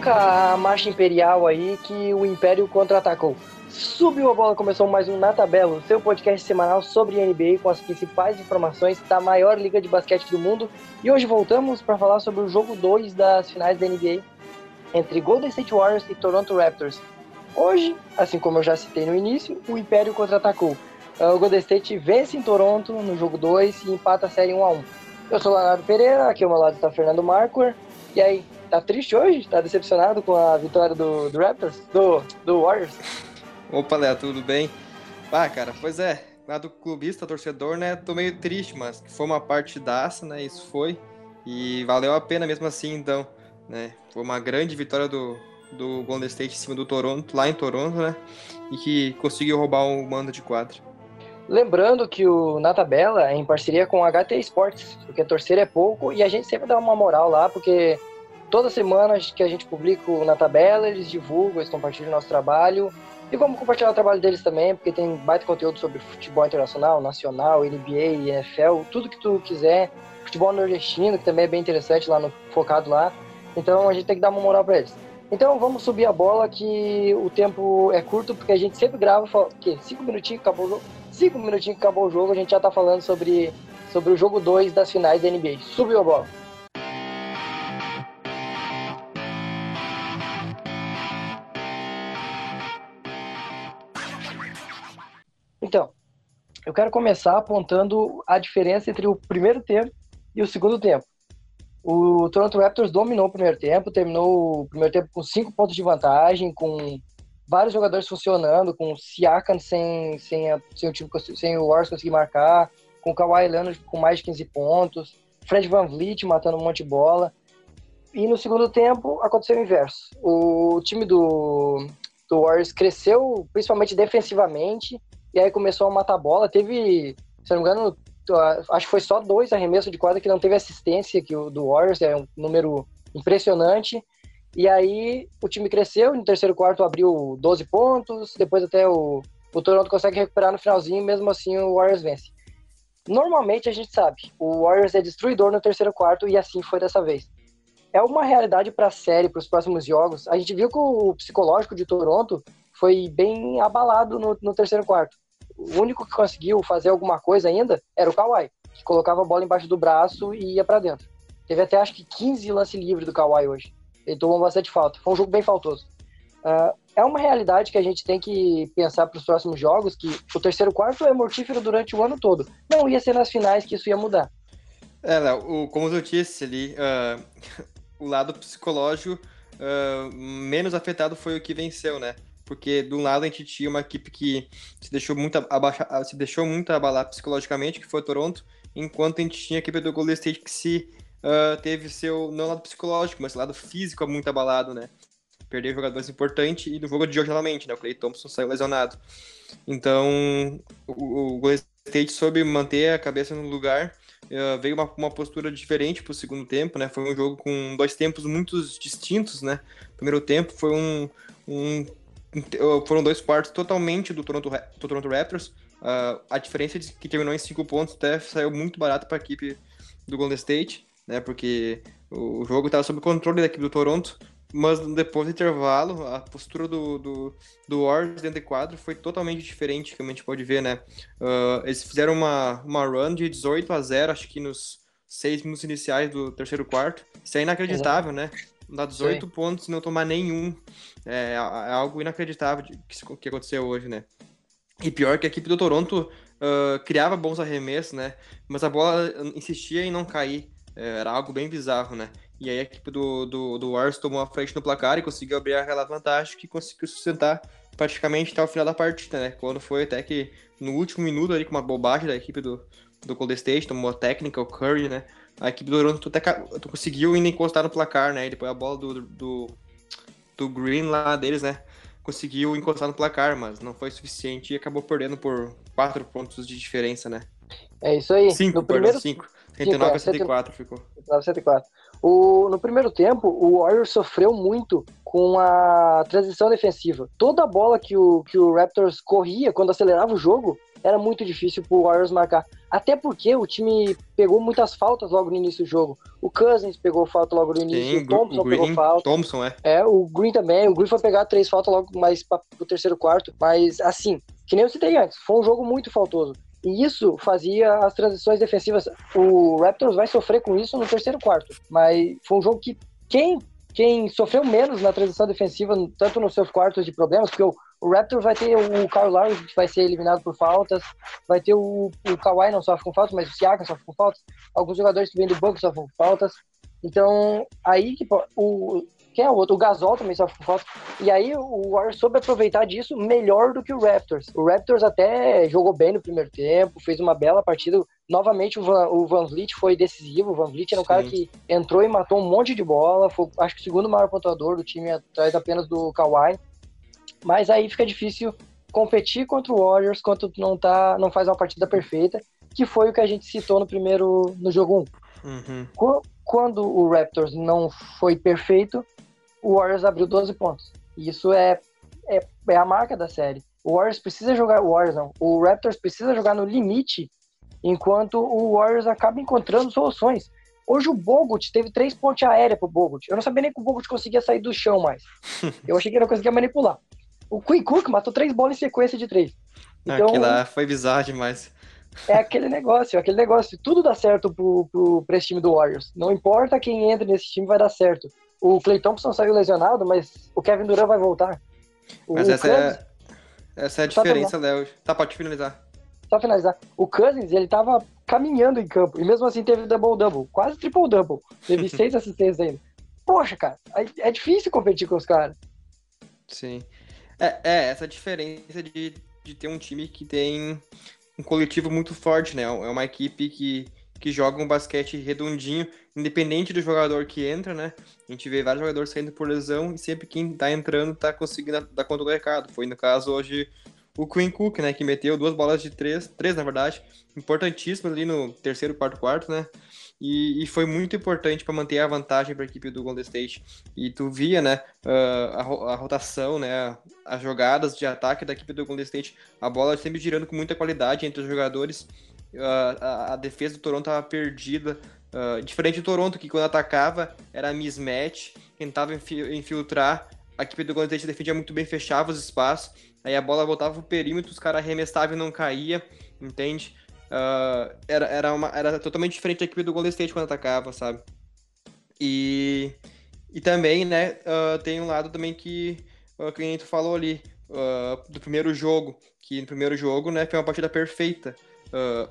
Toca a marcha imperial aí que o Império contra-atacou. Subiu a bola, começou mais um Na Tabela, seu podcast semanal sobre NBA com as principais informações da maior liga de basquete do mundo. E hoje voltamos para falar sobre o jogo 2 das finais da NBA entre Golden State Warriors e Toronto Raptors. Hoje, assim como eu já citei no início, o Império contra-atacou. O Golden State vence em Toronto no jogo 2 e empata a série 1 a 1. Eu sou o Leonardo Pereira, aqui ao meu lado está Fernando Marquardt. E aí, tá triste hoje? Tá decepcionado com a vitória do, do Raptors? Do, do Warriors? Opa, Léo, tudo bem? Ah, cara, pois é, lá do clubista, torcedor, né, tô meio triste, mas foi uma partidaça, né, isso foi, e valeu a pena mesmo assim, então, né, foi uma grande vitória do, do Golden State em cima do Toronto, lá em Toronto, né, e que conseguiu roubar um mando de quadra. Lembrando que o Na Tabela é em parceria com a HT Sports, porque torcer é pouco e a gente sempre dá uma moral lá, porque toda semana que a gente publica na tabela, eles divulgam, eles compartilham o nosso trabalho. E vamos compartilhar o trabalho deles também, porque tem baita conteúdo sobre futebol internacional, nacional, NBA, NFL, tudo que tu quiser. Futebol nordestino, que também é bem interessante lá no focado lá. Então a gente tem que dar uma moral para eles. Então vamos subir a bola que o tempo é curto, porque a gente sempre grava, que cinco minutinhos acabou o jogo. Cinco minutinhos acabou o jogo, a gente já tá falando sobre, sobre o jogo 2 das finais da NBA. Subiu a bola. Então, eu quero começar apontando a diferença entre o primeiro tempo e o segundo tempo. O Toronto Raptors dominou o primeiro tempo, terminou o primeiro tempo com cinco pontos de vantagem, com vários jogadores funcionando, com o Siakam sem, sem, a, sem, o, time, sem o Warriors conseguir marcar, com o Kawhi Leonard com mais de 15 pontos, Fred Van Vliet matando um monte de bola. E no segundo tempo aconteceu o inverso. O time do, do Warriors cresceu, principalmente defensivamente, e aí começou a matar bola. Teve, se não me engano, acho que foi só dois arremessos de quadra que não teve assistência, que o do Warriors é um número impressionante. E aí o time cresceu, no terceiro quarto abriu 12 pontos, depois até o, o Toronto consegue recuperar no finalzinho, mesmo assim o Warriors vence. Normalmente a gente sabe, o Warriors é destruidor no terceiro quarto e assim foi dessa vez. É uma realidade para a série, para os próximos jogos. A gente viu que o psicológico de Toronto foi bem abalado no, no terceiro quarto. O único que conseguiu fazer alguma coisa ainda era o Kawhi, que colocava a bola embaixo do braço e ia para dentro. Teve até acho que 15 lance livre do Kawhi hoje. Ele tomou bastante falta. Foi um jogo bem faltoso. Uh, é uma realidade que a gente tem que pensar para os próximos jogos, que o terceiro quarto é mortífero durante o ano todo. Não ia ser nas finais que isso ia mudar. É, Léo, como eu disse ali, uh, o lado psicológico uh, menos afetado foi o que venceu, né? Porque do lado a gente tinha uma equipe que se deixou muito abaixar, se deixou muito abalar psicologicamente, que foi o Toronto, enquanto a gente tinha a equipe do Golden State que se uh, teve seu não lado psicológico, mas lado físico muito abalado, né? Perdeu jogadores importantes e no jogo de hoje novamente, né? O Clay Thompson saiu lesionado. Então, o, o Golden State soube manter a cabeça no lugar Uh, veio uma, uma postura diferente para o segundo tempo, né? Foi um jogo com dois tempos muito distintos, né? primeiro tempo foi um, um foram dois quartos totalmente do Toronto, do Toronto Raptors. Uh, a diferença de que terminou em cinco pontos até saiu muito barato para a equipe do Golden State, né? Porque o jogo estava sob controle da equipe do Toronto, mas depois do intervalo, a postura do, do, do Warriors dentro de quadro foi totalmente diferente, como a gente pode ver, né? Uh, eles fizeram uma, uma run de 18 a 0, acho que nos seis minutos iniciais do terceiro quarto. Isso é inacreditável, Exato. né? Dá 18 Sim. pontos e não tomar nenhum. É, é algo inacreditável que, que aconteceu hoje, né? E pior que a equipe do Toronto uh, criava bons arremessos, né? Mas a bola insistia em não cair. É, era algo bem bizarro, né? E aí a equipe do, do, do Warriors tomou a frente no placar e conseguiu abrir aquela vantagem que conseguiu sustentar praticamente até o final da partida, né? Quando foi até que no último minuto ali com uma bobagem da equipe do, do Golden State, tomou a técnica, o Curry, né? A equipe do Toronto até conseguiu ainda encostar no placar, né? E depois a bola do, do, do Green lá deles, né? Conseguiu encostar no placar, mas não foi suficiente e acabou perdendo por 4 pontos de diferença, né? É isso aí. 5, no primeiro 5. 109 a 104 ficou. 109 a 104. O, no primeiro tempo, o Warriors sofreu muito com a transição defensiva. Toda a bola que o, que o Raptors corria quando acelerava o jogo, era muito difícil pro Warriors marcar. Até porque o time pegou muitas faltas logo no início do jogo. O Cousins pegou falta logo no início, Sim, o Thompson o Green, pegou falta. Thompson, é. É, o Green também. O Green foi pegar três faltas logo mais pra, pro terceiro quarto. Mas, assim, que nem eu citei antes, foi um jogo muito faltoso. E isso fazia as transições defensivas. O Raptors vai sofrer com isso no terceiro quarto. Mas foi um jogo que quem, quem sofreu menos na transição defensiva, tanto nos seus quartos de problemas, porque o, o Raptors vai ter o Kyle Lowry, que vai ser eliminado por faltas, vai ter o, o Kawhi, não sofre com faltas, mas o Siakam sofre com faltas, alguns jogadores que vêm do banco sofrem com faltas. Então, aí que o, quem é o outro? O Gasol também sofre com falta. E aí o Warriors soube aproveitar disso melhor do que o Raptors. O Raptors até jogou bem no primeiro tempo, fez uma bela partida. Novamente o Van, o Van Vliet foi decisivo. O Van Vliet era um Sim. cara que entrou e matou um monte de bola. Foi, acho que o segundo maior pontuador do time atrás apenas do Kawhi. Mas aí fica difícil competir contra o Warriors quando não, tá, não faz uma partida perfeita, que foi o que a gente citou no primeiro no jogo 1. Uhum. Quando o Raptors não foi perfeito, o Warriors abriu 12 pontos. E isso é, é, é a marca da série. O Warriors precisa jogar, o Warriors não, o Raptors precisa jogar no limite, enquanto o Warriors acaba encontrando soluções. Hoje o Bogut teve três pontes aéreas pro Bogut. Eu não sabia nem que o Bogut conseguia sair do chão mais. Eu achei que ele não conseguia manipular. O Quinn Cook matou três bolas em sequência de três. Então, Aquilo lá foi bizarro demais. É aquele negócio, aquele negócio. Tudo dá certo pro, pro, pra esse time do Warriors. Não importa quem entra nesse time, vai dar certo. O Clay Thompson saiu lesionado, mas o Kevin Durant vai voltar. O, mas essa, é, essa é a diferença, Léo. Tá, pode finalizar. Só finalizar. O Cousins, ele tava caminhando em campo. E mesmo assim teve double-double. Quase triple-double. Teve seis assistências ainda. Poxa, cara. É difícil competir com os caras. Sim. É, é, essa diferença de, de ter um time que tem um coletivo muito forte, né? É uma equipe que que joga um basquete redondinho, independente do jogador que entra, né? A gente vê vários jogadores saindo por lesão e sempre quem tá entrando tá conseguindo dar conta do recado. Foi no caso hoje o Queen Cook, né? Que meteu duas bolas de três, três na verdade, importantíssimas ali no terceiro, quarto, quarto, né? E, e foi muito importante para manter a vantagem para a equipe do Golden State. E tu via, né, a, a, rotação, né, as jogadas de ataque da equipe do Golden State, a bola sempre girando com muita qualidade entre os jogadores a, a, defesa do Toronto estava perdida. Uh, diferente do Toronto, que quando atacava era mismatch, tentava infiltrar, a equipe do Golden State defendia muito bem, fechava os espaços, aí a bola voltava pro perímetro, os caras arremessavam e não caía, entende? Uh, era, era, uma, era totalmente diferente da equipe do Golden State quando atacava, sabe? E, e também, né, uh, tem um lado também que, uh, que a gente falou ali, do primeiro jogo, que no primeiro jogo, né, foi uma partida perfeita. Uh,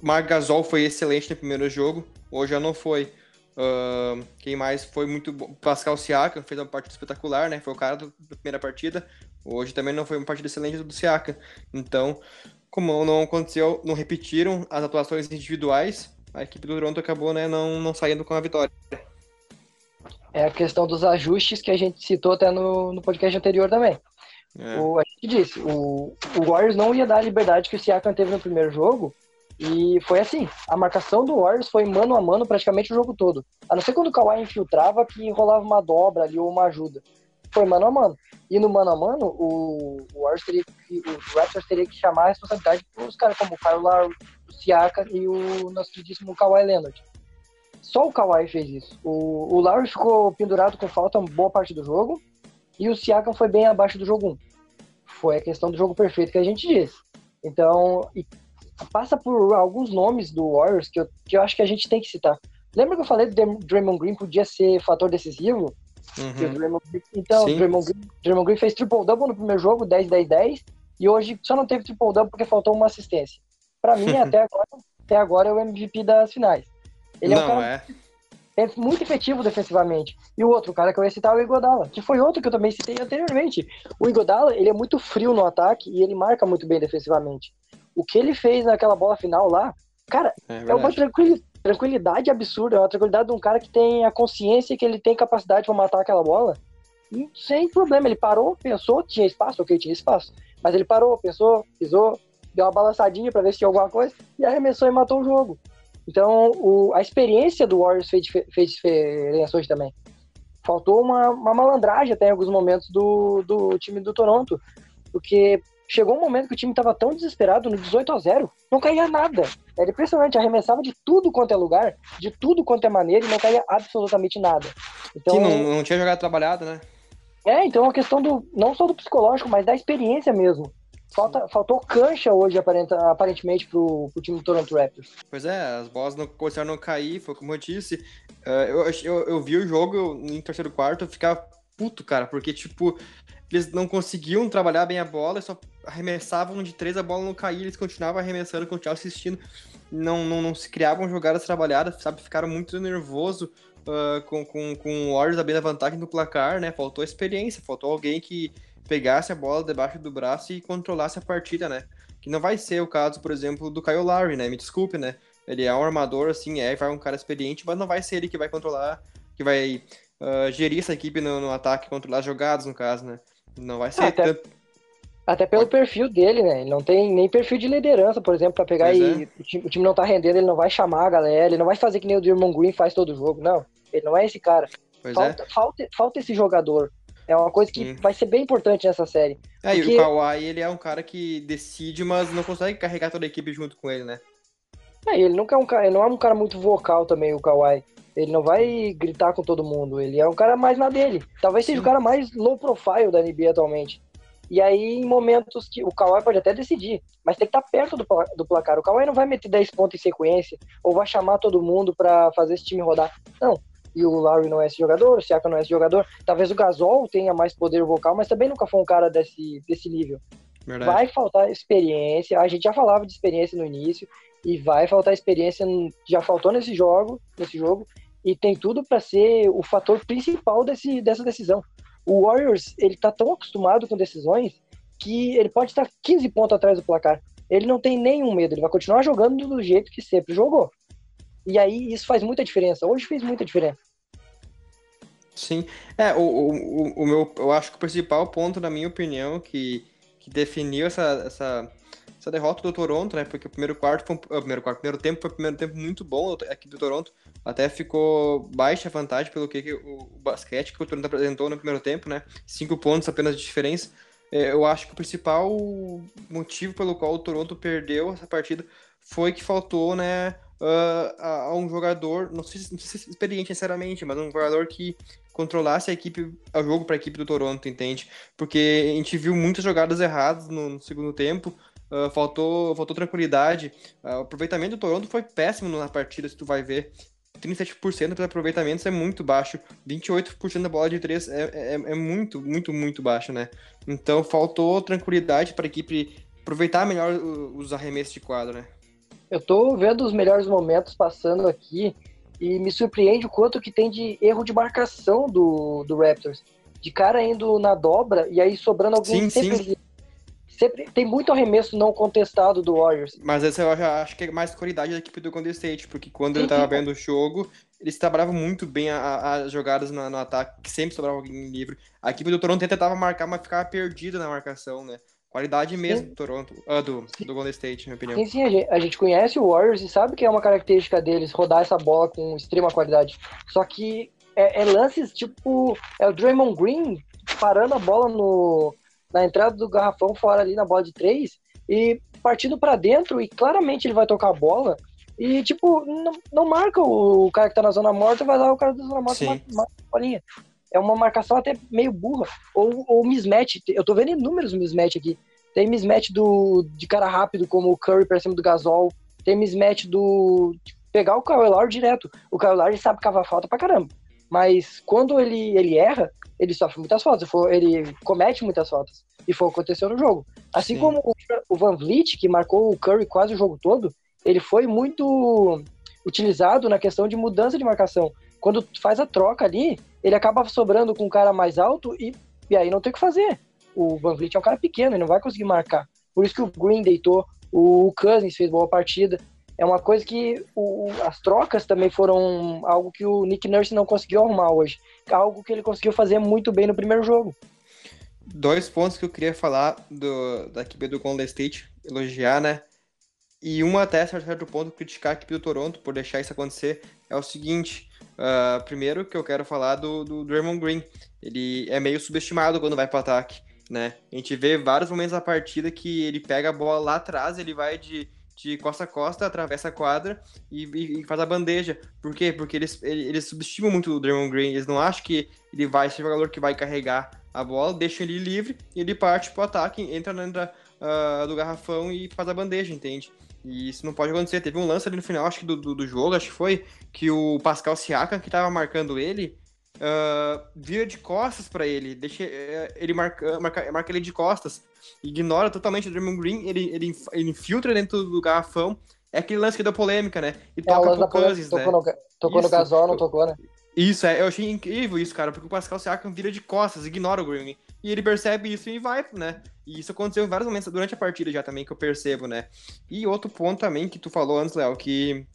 Marc Gasol foi excelente no primeiro jogo, hoje já não foi. Uh, quem mais foi muito bom? Pascal Siakam fez uma partida espetacular, né? Foi o cara da primeira partida. Hoje também não foi uma partida excelente do Siakam. Então, como não aconteceu, não repetiram as atuações individuais, a equipe do Toronto acabou, né, não, não saindo com a vitória. É a questão dos ajustes que a gente citou até no, no podcast anterior também. É. O, a gente disse, o, o Warriors não ia dar a liberdade que o Siakam teve no primeiro jogo, e foi assim, a marcação do Warriors foi mano a mano praticamente o jogo todo. A não ser quando o Kawhi infiltrava que rolava uma dobra ali ou uma ajuda. Foi mano a mano. E no mano a mano, o, o Warriors teria que, o Raptors teria que chamar a responsabilidade para os caras como o Kyle Lowry, o Siaka e o nosso queridíssimo Kawhi Leonard. Só o Kawhi fez isso. O, o Lowry ficou pendurado com falta boa parte do jogo e o Siakam foi bem abaixo do jogo 1. Foi a questão do jogo perfeito que a gente disse. Então, passa por alguns nomes do Warriors que eu, que eu acho que a gente tem que citar. Lembra que eu falei do Draymond Green podia ser fator decisivo? Uhum. Draymond Green, então, o Draymond Green, Draymond Green fez triple-double no primeiro jogo, 10-10-10, e hoje só não teve triple-double porque faltou uma assistência. Para mim, até agora, até agora é o MVP das finais. Ele não, é um cara é. é muito efetivo defensivamente. E o outro cara que eu ia citar é o Igodala, que foi outro que eu também citei anteriormente. O Igodala, ele é muito frio no ataque e ele marca muito bem defensivamente. O que ele fez naquela bola final lá, cara, é, é uma tranquilidade absurda, é uma tranquilidade de um cara que tem a consciência que ele tem capacidade para matar aquela bola. E sem problema, ele parou, pensou, tinha espaço, ok, tinha espaço. Mas ele parou, pensou, pisou, deu uma balançadinha para ver se tinha alguma coisa e arremessou e matou o jogo. Então, o, a experiência do Warriors fez, fez diferença hoje também. Faltou uma, uma malandragem até em alguns momentos do, do time do Toronto. Porque chegou um momento que o time estava tão desesperado no 18 a 0 não caía nada. Era impressionante, arremessava de tudo quanto é lugar, de tudo quanto é maneira e não caía absolutamente nada. Então, Sim, não, não tinha jogado trabalhado, né? É, então é uma questão do não só do psicológico, mas da experiência mesmo. Falta, faltou cancha hoje, aparentemente, pro, pro time do Toronto Raptors. Pois é, as bolas não começaram a não cair, foi como eu disse. Uh, eu, eu, eu vi o jogo em terceiro quarto, eu ficava puto, cara, porque, tipo, eles não conseguiam trabalhar bem a bola, só arremessavam de três, a bola não caía, eles continuavam arremessando, continuavam assistindo, não, não, não se criavam jogadas trabalhadas, sabe? Ficaram muito nervoso uh, com, com, com o Warriors abrindo a vantagem no placar, né? Faltou experiência, faltou alguém que pegasse a bola debaixo do braço e controlasse a partida, né? Que não vai ser o caso, por exemplo, do Kyle Lowry, né? Me desculpe, né? Ele é um armador, assim, é, vai um cara experiente, mas não vai ser ele que vai controlar, que vai uh, gerir essa equipe no, no, ataque, controlar as jogadas, no caso, né? Não vai ser até, tanto... até pelo perfil dele, né? Ele não tem nem perfil de liderança, por exemplo, para pegar pois e é. o, time, o, time, não tá rendendo, ele não vai chamar a galera, ele não vai fazer que nem o Draymond Green faz todo jogo, não. Ele não é esse cara. Falta, é. falta, falta esse jogador. É uma coisa que Sim. vai ser bem importante nessa série. É, porque... e o Kawhi, ele é um cara que decide, mas não consegue carregar toda a equipe junto com ele, né? É, ele nunca é um cara, não é um cara muito vocal também, o Kawhi. Ele não vai gritar com todo mundo. Ele é um cara mais na dele. Talvez Sim. seja o cara mais low profile da NBA atualmente. E aí, em momentos que o Kawhi pode até decidir, mas tem que estar tá perto do, do placar. O Kawhi não vai meter 10 pontos em sequência, ou vai chamar todo mundo para fazer esse time rodar. Não, e o Larry não é esse jogador, o Siaka não é esse jogador. Talvez o Gasol tenha mais poder vocal, mas também nunca foi um cara desse, desse nível. Verdade. Vai faltar experiência, a gente já falava de experiência no início, e vai faltar experiência, já faltou nesse jogo, nesse jogo, e tem tudo para ser o fator principal desse, dessa decisão. O Warriors, ele tá tão acostumado com decisões que ele pode estar 15 pontos atrás do placar. Ele não tem nenhum medo, ele vai continuar jogando do jeito que sempre jogou. E aí isso faz muita diferença. Hoje fez muita diferença. Sim. É, o, o, o meu, eu acho que o principal ponto, na minha opinião, que, que definiu essa, essa, essa derrota do Toronto, né? Porque o primeiro quarto foi um, o primeiro quarto, primeiro tempo foi um primeiro tempo muito bom aqui do Toronto. Até ficou baixa a vantagem pelo que, que o, o, basquete que o Toronto apresentou no primeiro tempo, né? Cinco pontos apenas de diferença. É, eu acho que o principal motivo pelo qual o Toronto perdeu essa partida foi que faltou, né? uh, a, a, um jogador, não sei, não sei se experiente sinceramente, mas um jogador que controlasse a equipe, o jogo para a equipe do Toronto, entende? Porque a gente viu muitas jogadas erradas no, no segundo tempo, uh, faltou, faltou tranquilidade. Uh, o aproveitamento do Toronto foi péssimo na partida, se tu vai ver. 37% de aproveitamento é muito baixo, 28% da bola de 3 é, é, é, muito, muito, muito baixo, né? Então faltou tranquilidade para a equipe aproveitar melhor os arremessos de quadro, né? Eu tô vendo os melhores momentos passando aqui e me surpreende o quanto que tem de erro de marcação do, do Raptors. De cara indo na dobra e aí sobrando alguém sim, sempre, sim. Sempre tem muito arremesso não contestado do Warriors. Mas essa eu acho que é mais qualidade da equipe do Golden State, porque quando sim, ele tava vendo o jogo, eles trabalhavam muito bem as jogadas no, no, ataque, que sempre sobrava alguém livre. A equipe do Toronto tentava marcar, mas ficava perdida na marcação, né? Qualidade mesmo do Toronto, uh, do, do Golden State, na minha opinião. Sim, sim, a gente, a gente, conhece o Warriors e sabe que é uma característica deles rodar essa bola com extrema qualidade. Só que é, é lances tipo. É o Draymond Green parando a bola no, na entrada do garrafão fora ali na bola de três e partindo para dentro e claramente ele vai tocar a bola e tipo não, não marca o, cara que tá na zona morta vai lá o cara da zona morta Sim. marca a bolinha é uma marcação até meio burra. Ou, ou mismatch. Eu tô vendo inúmeros mismatch aqui. Tem mismatch do, de cara rápido, como o Curry pra cima do Gasol. Tem mismatch do. pegar o Lowry direto. O Lowry sabe cavar falta pra caramba. Mas quando ele, ele erra, ele sofre muitas faltas. Ele comete muitas faltas. E foi o que aconteceu no jogo. Assim Sim. como o Van Vliet, que marcou o Curry quase o jogo todo, ele foi muito utilizado na questão de mudança de marcação. Quando faz a troca ali, ele acaba sobrando com um cara mais alto e, e aí não tem o que fazer. O Van Vliet é um cara pequeno, ele não vai conseguir marcar. Por isso que o Green deitou, o Cousins fez boa partida. É uma coisa que o, as trocas também foram algo que o Nick Nurse não conseguiu arrumar hoje. Algo que ele conseguiu fazer muito bem no primeiro jogo. Dois pontos que eu queria falar do, da equipe do Golden State, elogiar, né? E uma até certo ponto criticar a equipe do Toronto por deixar isso acontecer é o seguinte: Uh, primeiro que eu quero falar do, do Draymond Green. Ele é meio subestimado quando vai para ataque. né? A gente vê vários momentos da partida que ele pega a bola lá atrás, ele vai de, de costa a costa, atravessa a quadra e, e, e faz a bandeja. Por quê? Porque eles, eles subestimam muito o Draymond Green, eles não acham que ele vai ser o jogador que vai carregar a bola, deixa ele livre e ele parte pro ataque, entra dentro uh, do garrafão e faz a bandeja, entende? E isso não pode acontecer. Teve um lance ali no final, acho que do, do, do jogo, acho que foi, que o Pascal Siakam, que tava marcando ele, uh, vira de costas para ele, deixa uh, ele marca, marca, marca ele de costas, ignora totalmente o Draymond Green, ele, ele, ele infiltra dentro do garrafão. É aquele lance que deu polêmica, né? E é, toca pro Cousins, né? Tocou no, tocou no gasol, não tocou, né? Isso, é, eu achei incrível isso, cara, porque o Pascal Siakam vira de costas, ignora o Green. E ele percebe isso e vai, né? E isso aconteceu em vários momentos durante a partida já também, que eu percebo, né? E outro ponto também que tu falou antes, Léo, que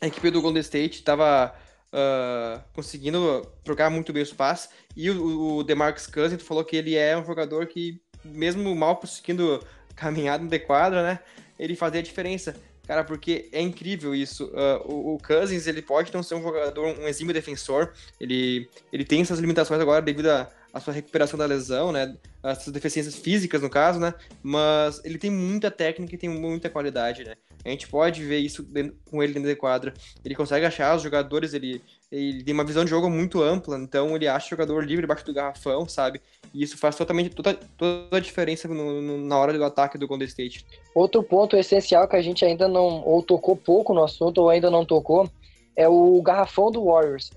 a equipe do Golden State tava uh, conseguindo trocar muito bem os passes. E o, o DeMarcus Cousins, falou que ele é um jogador que, mesmo mal conseguindo caminhar no quadra, né? Ele fazia a diferença. Cara, porque é incrível isso. Uh, o, o, Cousins, ele pode não ser um jogador, um exímio defensor. Ele, ele tem essas limitações agora devido à sua recuperação da lesão, né? As suas deficiências físicas, no caso, né? Mas ele tem muita técnica e tem muita qualidade, né? A gente pode ver isso dentro, com ele dentro da quadra. Ele consegue achar os jogadores, ele, ele tem uma visão de jogo muito ampla, então ele acha o jogador livre debaixo do garrafão, sabe? E isso faz totalmente toda, toda a diferença no, no, na hora do ataque do Golden State. Outro ponto essencial que a gente ainda não, ou tocou pouco no assunto, ou ainda não tocou, é o garrafão do Warriors.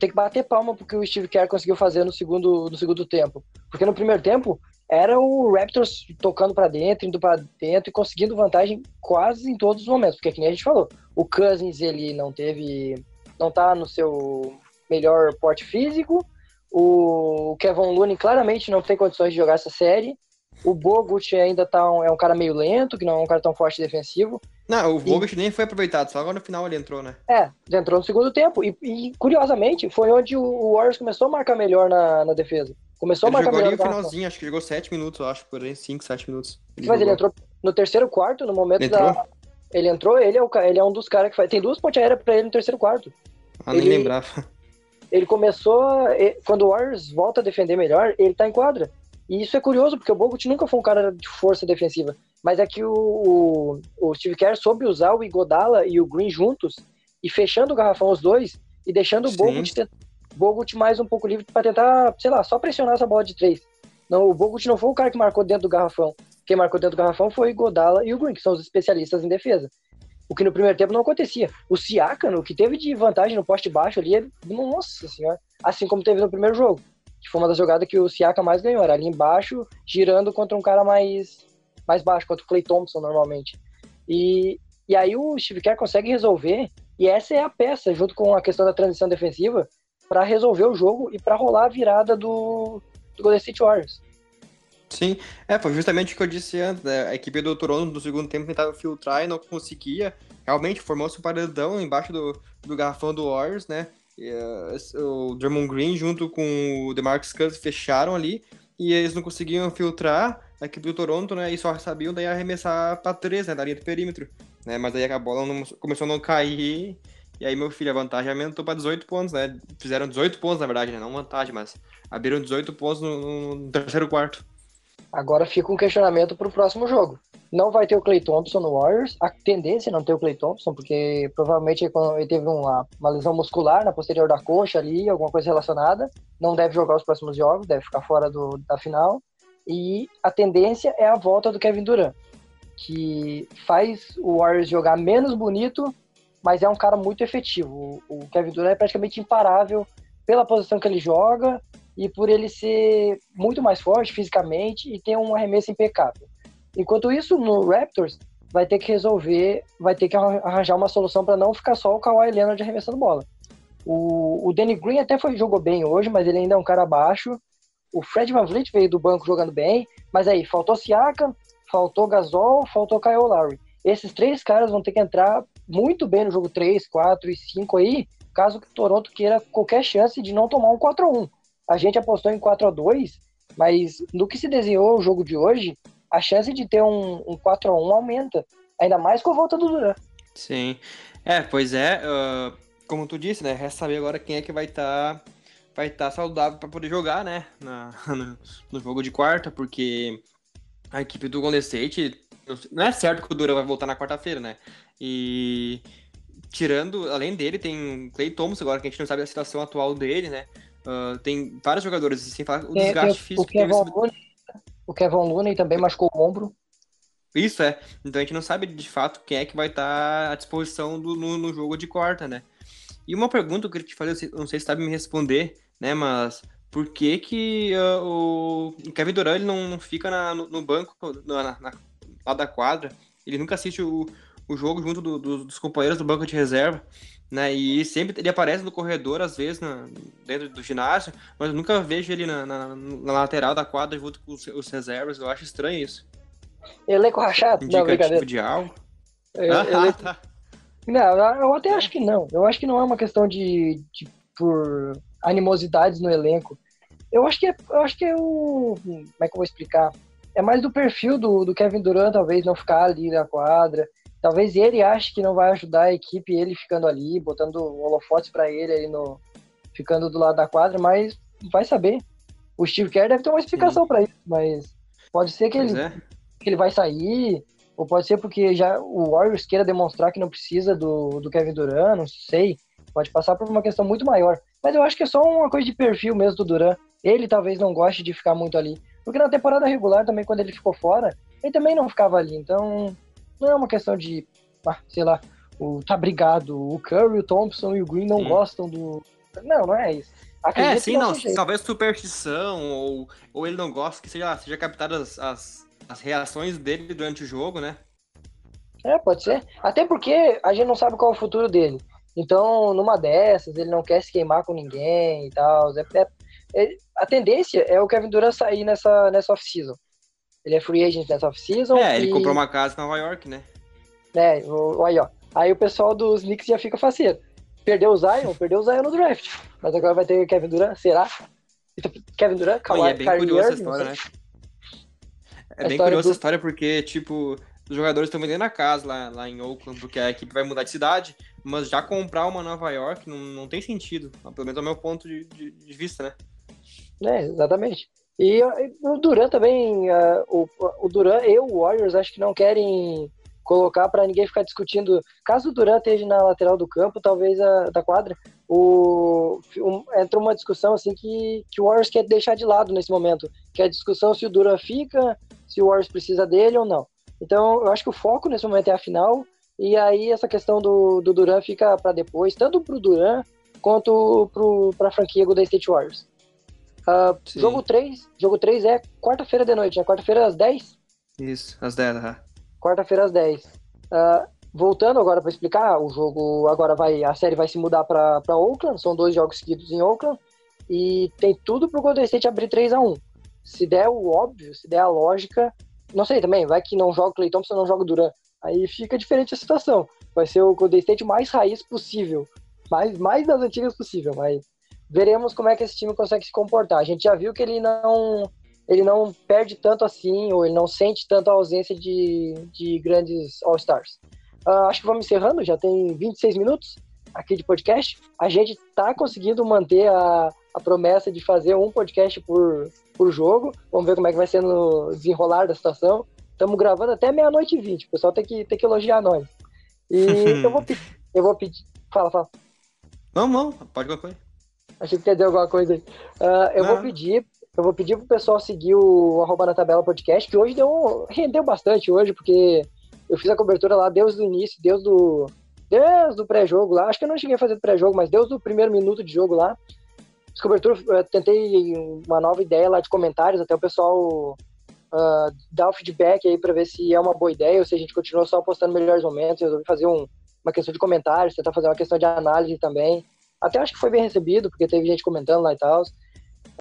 Tem que bater palma porque o Steve Kerr conseguiu fazer no segundo, no segundo tempo. Porque no primeiro tempo, era o Raptors tocando para dentro, indo para dentro e conseguindo vantagem quase em todos os momentos, porque que nem a gente falou, o Cousins ele não teve, não tá no seu melhor porte físico, o Kevin Looney claramente não tem condições de jogar essa série, o Bogut ainda tá um, é um cara meio lento, que não é um cara tão forte defensivo. Não, o Bogut e... nem foi aproveitado, só agora no final ele entrou, né? É, entrou no segundo tempo. E, e curiosamente, foi onde o Warriors começou a marcar melhor na, na defesa. Começou ele a marcar jogou ali no finalzinho, acho que jogou 7 minutos, eu acho, por aí, 5, 7 minutos. Ele Mas jogou. ele entrou no terceiro quarto, no momento ele da. Ele entrou, ele é, o, ele é um dos caras que faz. Tem duas pontes aéreas pra ele no terceiro quarto. Ah, nem ele, lembrava. Ele começou. Quando o Warriors volta a defender melhor, ele tá em quadra. E isso é curioso, porque o Bogut nunca foi um cara de força defensiva. Mas é que o, o, o Steve Kerr soube usar o Igodala e o Green juntos e fechando o garrafão os dois e deixando o Bogut Bogut mais um pouco livre para tentar, sei lá, só pressionar essa bola de três. Não, o Bogut não foi o cara que marcou dentro do garrafão. Quem marcou dentro do garrafão foi Godala e o Green, que são os especialistas em defesa. O que no primeiro tempo não acontecia. O Siakam, o que teve de vantagem no poste baixo ali, nossa senhora, assim como teve no primeiro jogo, que foi uma das jogadas que o Siakam mais ganhou, era ali embaixo, girando contra um cara mais, mais baixo, contra o Clay Thompson normalmente. E, e aí o Steve Kerr consegue resolver, e essa é a peça, junto com a questão da transição defensiva, para resolver o jogo e para rolar a virada do, do Golden State Warriors. Sim, é, foi justamente o que eu disse antes, né? A equipe do Toronto no segundo tempo tentava filtrar e não conseguia. Realmente formou-se um paredão embaixo do, do garrafão do Warriors, né? E, uh, o Drummond Green junto com o DeMarcus Cousins fecharam ali e eles não conseguiam filtrar a equipe do Toronto, né? E só sabiam daí arremessar para três, né? Da linha do perímetro, né? Mas aí a bola não, começou a não cair e aí, meu filho, a vantagem aumentou para 18 pontos, né? Fizeram 18 pontos, na verdade, né? Não vantagem, mas abriram 18 pontos no, no terceiro quarto. Agora fica um questionamento para o próximo jogo. Não vai ter o Clay Thompson no Warriors. A tendência é não ter o Clay Thompson, porque provavelmente ele teve uma, uma lesão muscular na posterior da coxa ali, alguma coisa relacionada. Não deve jogar os próximos jogos, deve ficar fora do, da final. E a tendência é a volta do Kevin Durant, que faz o Warriors jogar menos bonito mas é um cara muito efetivo. O, Kevin Durant é praticamente imparável pela posição que ele joga e por ele ser muito mais forte fisicamente e ter um arremesso impecável. Enquanto isso, no Raptors, vai ter que resolver, vai ter que arranjar uma solução para não ficar só o Kawhi Leonard arremessando bola. O, o Danny Green até foi, jogou bem hoje, mas ele ainda é um cara abaixo. O Fred Van Vliet veio do banco jogando bem, mas aí faltou Siakam, faltou Gasol, faltou Kyle Lowry. Esses três caras vão ter que entrar muito bem no jogo 3, 4 e 5 aí, caso que o Toronto queira qualquer chance de não tomar um 4 x 1 A gente apostou em 4 x 2 mas no que se desenhou o jogo de hoje, a chance de ter um, um 4 x 1 aumenta. Ainda mais com a volta do Duran. Sim. É, pois é. Uh, como tu disse, né? Resta saber agora quem é que vai estar tá vai estar tá saudável para poder jogar, né? Na, no jogo de quarta, porque a equipe do Golden State. Não é certo que o Duran vai voltar na quarta-feira, né? E tirando, além dele, tem Clay Thomas agora, que a gente não sabe a situação atual dele, né? Uh, tem vários jogadores, sem falar o desgaste físico. O Kevin, Looney, o Kevin Looney também machucou o ombro. Isso é. Então a gente não sabe de fato quem é que vai estar à disposição do, no, no jogo de quarta, né? E uma pergunta que eu queria te fazer, não sei se sabe me responder, né? Mas por que que uh, o Kevin Durant ele não, não fica na, no, no, banco, na, na, lá da quadra? Ele nunca assiste o, o jogo junto do, do, dos companheiros do banco de reserva, né? E sempre ele aparece no corredor, às vezes, na, dentro do ginásio, mas eu nunca vejo ele na, na, na lateral da quadra junto com os, os reservas. Eu acho estranho isso. Elenco rachado? Indicativo não, brincadeira. de algo? Eu, ah, elenco... tá. Não, eu até acho que não. Eu acho que não é uma questão de, de por animosidades no elenco. Eu acho que é, eu acho que é o. Como é que eu vou explicar? É mais do perfil do, do Kevin Durant, talvez, não ficar ali na quadra. Talvez ele ache que não vai ajudar a equipe, ele ficando ali, botando holofotes para ele ali no. ficando do lado da quadra, mas vai saber. O Steve Kerr deve ter uma explicação para isso, mas pode ser que ele, é. que ele vai sair, ou pode ser porque já o Warriors queira demonstrar que não precisa do, do Kevin Durant, não sei. Pode passar por uma questão muito maior. Mas eu acho que é só uma coisa de perfil mesmo do Durant. Ele talvez não goste de ficar muito ali. Porque na temporada regular também, quando ele ficou fora, ele também não ficava ali. Então, não é uma questão de, ah, sei lá, o tá brigado. O Curry, o Thompson e o Green não sim. gostam do. Não, não é isso. Acredito é, sim, não. Talvez superstição, ou, ou ele não gosta que seja, seja captadas as, as reações dele durante o jogo, né? É, pode ser. Até porque a gente não sabe qual é o futuro dele. Então, numa dessas, ele não quer se queimar com ninguém e tal. É, é, a tendência é o Kevin Durant sair nessa, nessa off-season. Ele é free agent nessa off-season. É, ele comprou uma casa em Nova York, né? É, o, aí, ó. Aí o pessoal dos Knicks já fica faceiro. Perdeu o Zion, perdeu o Zion no draft. Mas agora vai ter Kevin Durant, será? Então, Kevin Durant, Kawhi, é bem curiosa essa história, né? É bem curiosa do... essa história porque, tipo, os jogadores estão vendendo a casa lá, lá em Oakland, porque a equipe vai mudar de cidade, mas já comprar uma Nova York não, não tem sentido, pelo menos é o meu ponto de, de, de vista, né? É, exatamente. E o Duran também, uh, o, o Duran e o Warriors acho que não querem colocar para ninguém ficar discutindo. Caso o Duran esteja na lateral do campo, talvez a, da quadra, o, entra uma discussão assim que, que o Warriors quer deixar de lado nesse momento, que é a discussão se o Duran fica, se o Warriors precisa dele ou não. Então, eu acho que o foco nesse momento é a final, e aí essa questão do, do Duran fica para depois, tanto para o Duran quanto para a franquia Golden State Warriors. Uh, jogo 3, jogo 3 é quarta-feira de noite, é quarta-feira às 10? Isso, às 10, aham. Quarta-feira às 10. Uh, ah, voltando agora para explicar, o jogo agora vai, a série vai se mudar para Oakland, são dois jogos seguidos em Oakland, e tem tudo para o Golden State abrir 3 a 1 Se der o óbvio, se der a lógica, não sei também, vai que não joga o Clay Thompson, não joga o Duran. Aí fica diferente a situação. Vai ser o Golden State mais raiz possível. Mais, mais das antigas possível, mas veremos como é que esse time consegue se comportar. A gente já viu que ele não ele não perde tanto assim, ou ele não sente tanto a ausência de, de grandes All-Stars. Uh, acho que vamos encerrando, já tem 26 minutos aqui de podcast. A gente está conseguindo manter a, a promessa de fazer um podcast por, por jogo. Vamos ver como é que vai ser no desenrolar da situação. Estamos gravando até meia-noite e vinte. O pessoal tem que, tem que elogiar nós. E eu vou pedir. Eu vou pedir. Fala, fala. Não, não, pode qualquer coisa. Achei que quer dizer alguma coisa aí. Uh, eu não. vou pedir. Eu vou pedir pro pessoal seguir o arroba na tabela podcast, que hoje deu, rendeu bastante hoje, porque eu fiz a cobertura lá desde o início, desde o, desde o pré-jogo lá. Acho que eu não cheguei a fazer do pré-jogo, mas desde o primeiro minuto de jogo lá. Fiz cobertura, tentei uma nova ideia lá de comentários, até o pessoal uh, dar o feedback aí para ver se é uma boa ideia ou se a gente continua só postando melhores momentos. Eu resolvi fazer um, uma questão de comentários, tentar fazer uma questão de análise também. Até acho que foi bem recebido, porque teve gente comentando lá e tal.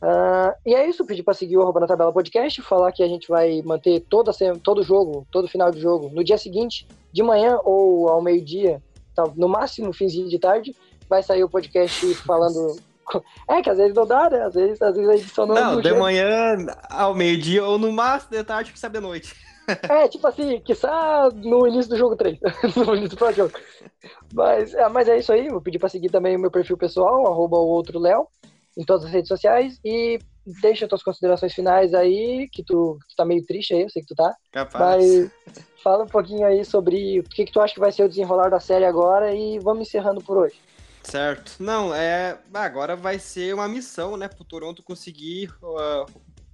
Uh, e é isso, pedi para seguir o Arroba na Tabela Podcast, falar que a gente vai manter toda, todo jogo, todo final de jogo, no dia seguinte, de manhã ou ao meio-dia, tá, no máximo finzinho de tarde, vai sair o podcast falando. É, que às vezes não dá, né? Às vezes, às vezes a edição não Não, de jeito. manhã ao meio-dia ou no máximo de tarde que sabe de noite. É, tipo assim, que no início do jogo 3, no início do jogo. Mas, é, mas é isso aí, vou pedir pra seguir também o meu perfil pessoal, arroba o outro Léo. em todas as redes sociais e deixa tuas considerações finais aí, que tu, tu tá meio triste aí, eu sei que tu tá. Capaz. Mas fala um pouquinho aí sobre o que, que tu acha que vai ser o desenrolar da série agora e vamos encerrando por hoje. Certo. Não, é. Agora vai ser uma missão, né, pro Toronto conseguir uh,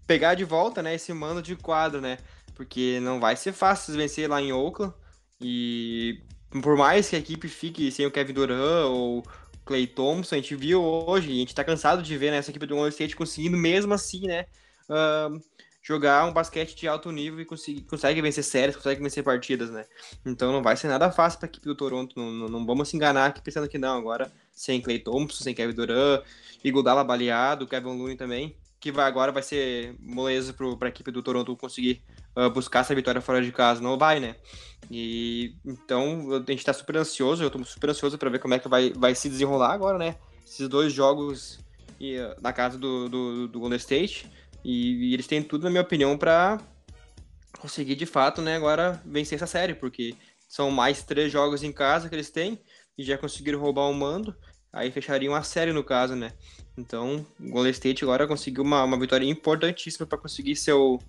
pegar de volta, né, esse mando de quadro, né? Porque não vai ser fácil vencer lá em Oakland. E por mais que a equipe fique sem o Kevin Durant ou Clay Thompson, a gente viu hoje, a gente tá cansado de ver né, essa equipe do Golden State conseguindo mesmo assim, né? Uh, jogar um basquete de alto nível e conseguir, consegue vencer séries, consegue vencer partidas, né? Então não vai ser nada fácil para a equipe do Toronto. Não, não, não, vamos se enganar aqui pensando que não. Agora, sem Clay Thompson, sem Kevin Durant, Iguodala baleado, Kevin Looney também, que vai agora vai ser moleza para a equipe do Toronto conseguir uh, buscar essa vitória fora de casa. Não vai, né? E então a gente está super ansioso. Eu estou super ansioso para ver como é que vai, vai se desenrolar agora, né? Esses dois jogos e, uh, na casa do, do, do Golden State. E, e eles têm tudo, na minha opinião, para conseguir de fato, né, agora vencer essa série, porque são mais três jogos em casa que eles têm e já conseguiram roubar o mando, aí fechariam a série no caso, né? Então, o Golden State agora conseguiu uma, uma vitória importantíssima para conseguir seu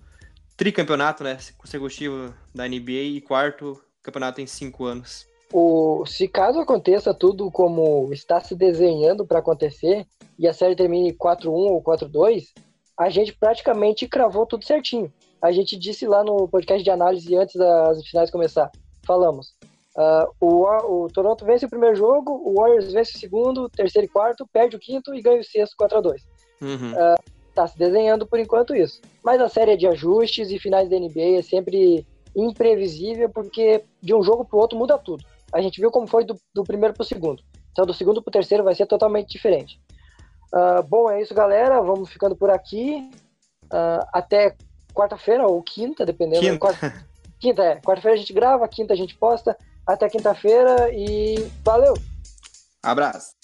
tricampeonato, né, consecutivo da NBA e quarto campeonato em cinco anos. O, se caso aconteça tudo como está se desenhando para acontecer e a série termine 4-1 ou 4-2, a gente praticamente cravou tudo certinho. A gente disse lá no podcast de análise antes das finais começar, falamos, uh, o, o, Toronto vence o primeiro jogo, o Warriors vence o segundo, terceiro e quarto, perde o quinto e ganha o sexto 4 a 2 uhum. uh, Tá se desenhando por enquanto isso. Mas a série é de ajustes e finais da NBA é sempre imprevisível porque de um jogo pro outro muda tudo. A gente viu como foi do, do primeiro pro segundo. Então do segundo pro terceiro vai ser totalmente diferente. Uh, bom, é isso, galera. Vamos ficando por aqui. Uh, até quarta-feira ou quinta, dependendo. Quinta, quarta, quinta é. Quarta-feira a gente grava, quinta a gente posta. Até quinta-feira e valeu! Abraço!